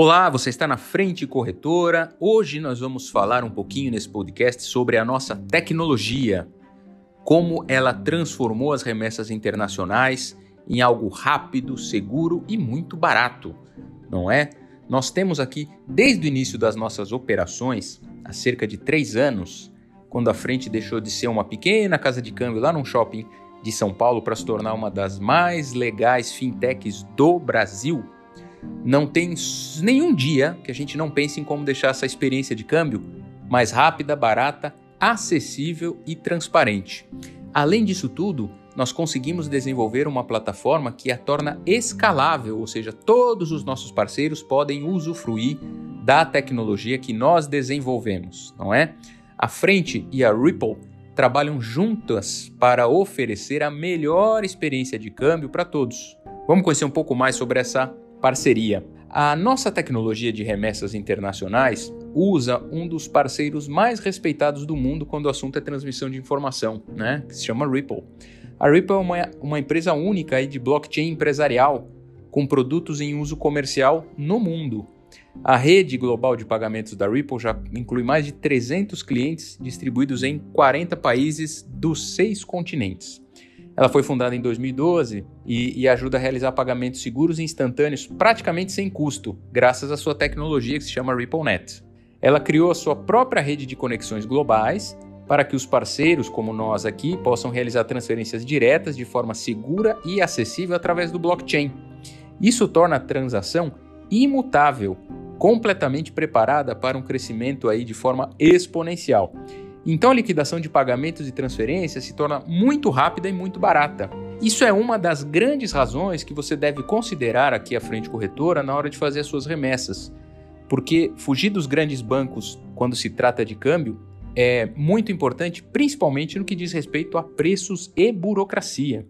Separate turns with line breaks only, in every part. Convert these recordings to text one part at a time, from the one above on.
Olá, você está na Frente Corretora. Hoje nós vamos falar um pouquinho nesse podcast sobre a nossa tecnologia, como ela transformou as remessas internacionais em algo rápido, seguro e muito barato, não é? Nós temos aqui, desde o início das nossas operações, há cerca de três anos, quando a Frente deixou de ser uma pequena casa de câmbio lá num shopping de São Paulo para se tornar uma das mais legais fintechs do Brasil, não tem nenhum dia que a gente não pense em como deixar essa experiência de câmbio mais rápida, barata, acessível e transparente. Além disso tudo, nós conseguimos desenvolver uma plataforma que a torna escalável, ou seja, todos os nossos parceiros podem usufruir da tecnologia que nós desenvolvemos, não é? A Frente e a Ripple trabalham juntas para oferecer a melhor experiência de câmbio para todos. Vamos conhecer um pouco mais sobre essa parceria. A nossa tecnologia de remessas internacionais usa um dos parceiros mais respeitados do mundo quando o assunto é transmissão de informação, né? que se chama Ripple. A Ripple é uma, uma empresa única de blockchain empresarial, com produtos em uso comercial no mundo. A rede global de pagamentos da Ripple já inclui mais de 300 clientes distribuídos em 40 países dos seis continentes. Ela foi fundada em 2012 e, e, ajuda a realizar pagamentos seguros e instantâneos praticamente sem custo, graças à sua tecnologia que se chama RippleNet. Ela criou a sua própria rede de conexões globais para que os parceiros, como nós aqui, possam realizar transferências diretas de forma segura e acessível através do blockchain. Isso torna a transação imutável, completamente preparada para um crescimento aí de forma exponencial. Então a liquidação de pagamentos e transferências se torna muito rápida e muito barata. Isso é uma das grandes razões que você deve considerar aqui à frente corretora na hora de fazer as suas remessas. Porque fugir dos grandes bancos quando se trata de câmbio é muito importante, principalmente no que diz respeito a preços e burocracia.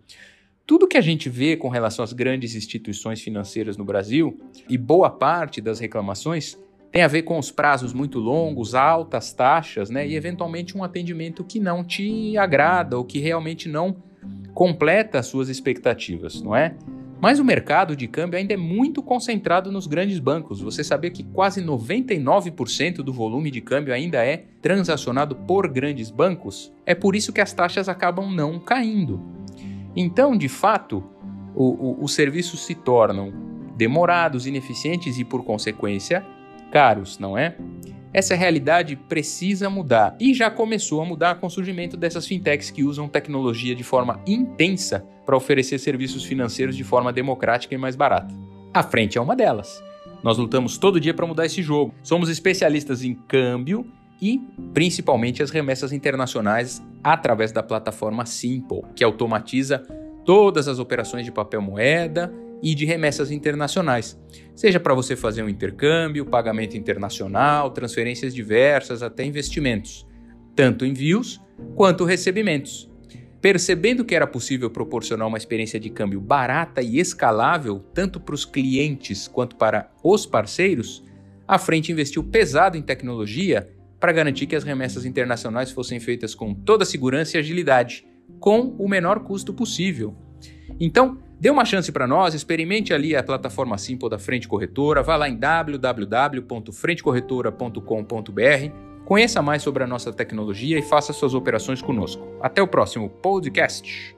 Tudo que a gente vê com relação às grandes instituições financeiras no Brasil, e boa parte das reclamações, tem a ver com os prazos muito longos, altas taxas, né? E eventualmente um atendimento que não te agrada ou que realmente não completa as suas expectativas, não é? Mas o mercado de câmbio ainda é muito concentrado nos grandes bancos. Você sabia que quase 99% do volume de câmbio ainda é transacionado por grandes bancos? É por isso que as taxas acabam não caindo. Então, de fato, o, o, os serviços se tornam demorados, ineficientes e, por consequência, caros, não é? Essa realidade precisa mudar e já começou a mudar com o surgimento dessas fintechs que usam tecnologia de forma intensa para oferecer serviços financeiros de forma democrática e mais barata. A frente é uma delas. Nós lutamos todo dia para mudar esse jogo. Somos especialistas em câmbio e principalmente as remessas internacionais através da plataforma Simple, que automatiza todas as operações de papel moeda e de remessas internacionais, seja para você fazer um intercâmbio, pagamento internacional, transferências diversas, até investimentos, tanto envios quanto recebimentos. Percebendo que era possível proporcionar uma experiência de câmbio barata e escalável, tanto para os clientes quanto para os parceiros, a frente investiu pesado em tecnologia para garantir que as remessas internacionais fossem feitas com toda segurança e agilidade, com o menor custo possível. Então, Dê uma chance para nós, experimente ali a plataforma Simple da Frente Corretora, vá lá em www.frentecorretora.com.br, conheça mais sobre a nossa tecnologia e faça suas operações conosco. Até o próximo podcast.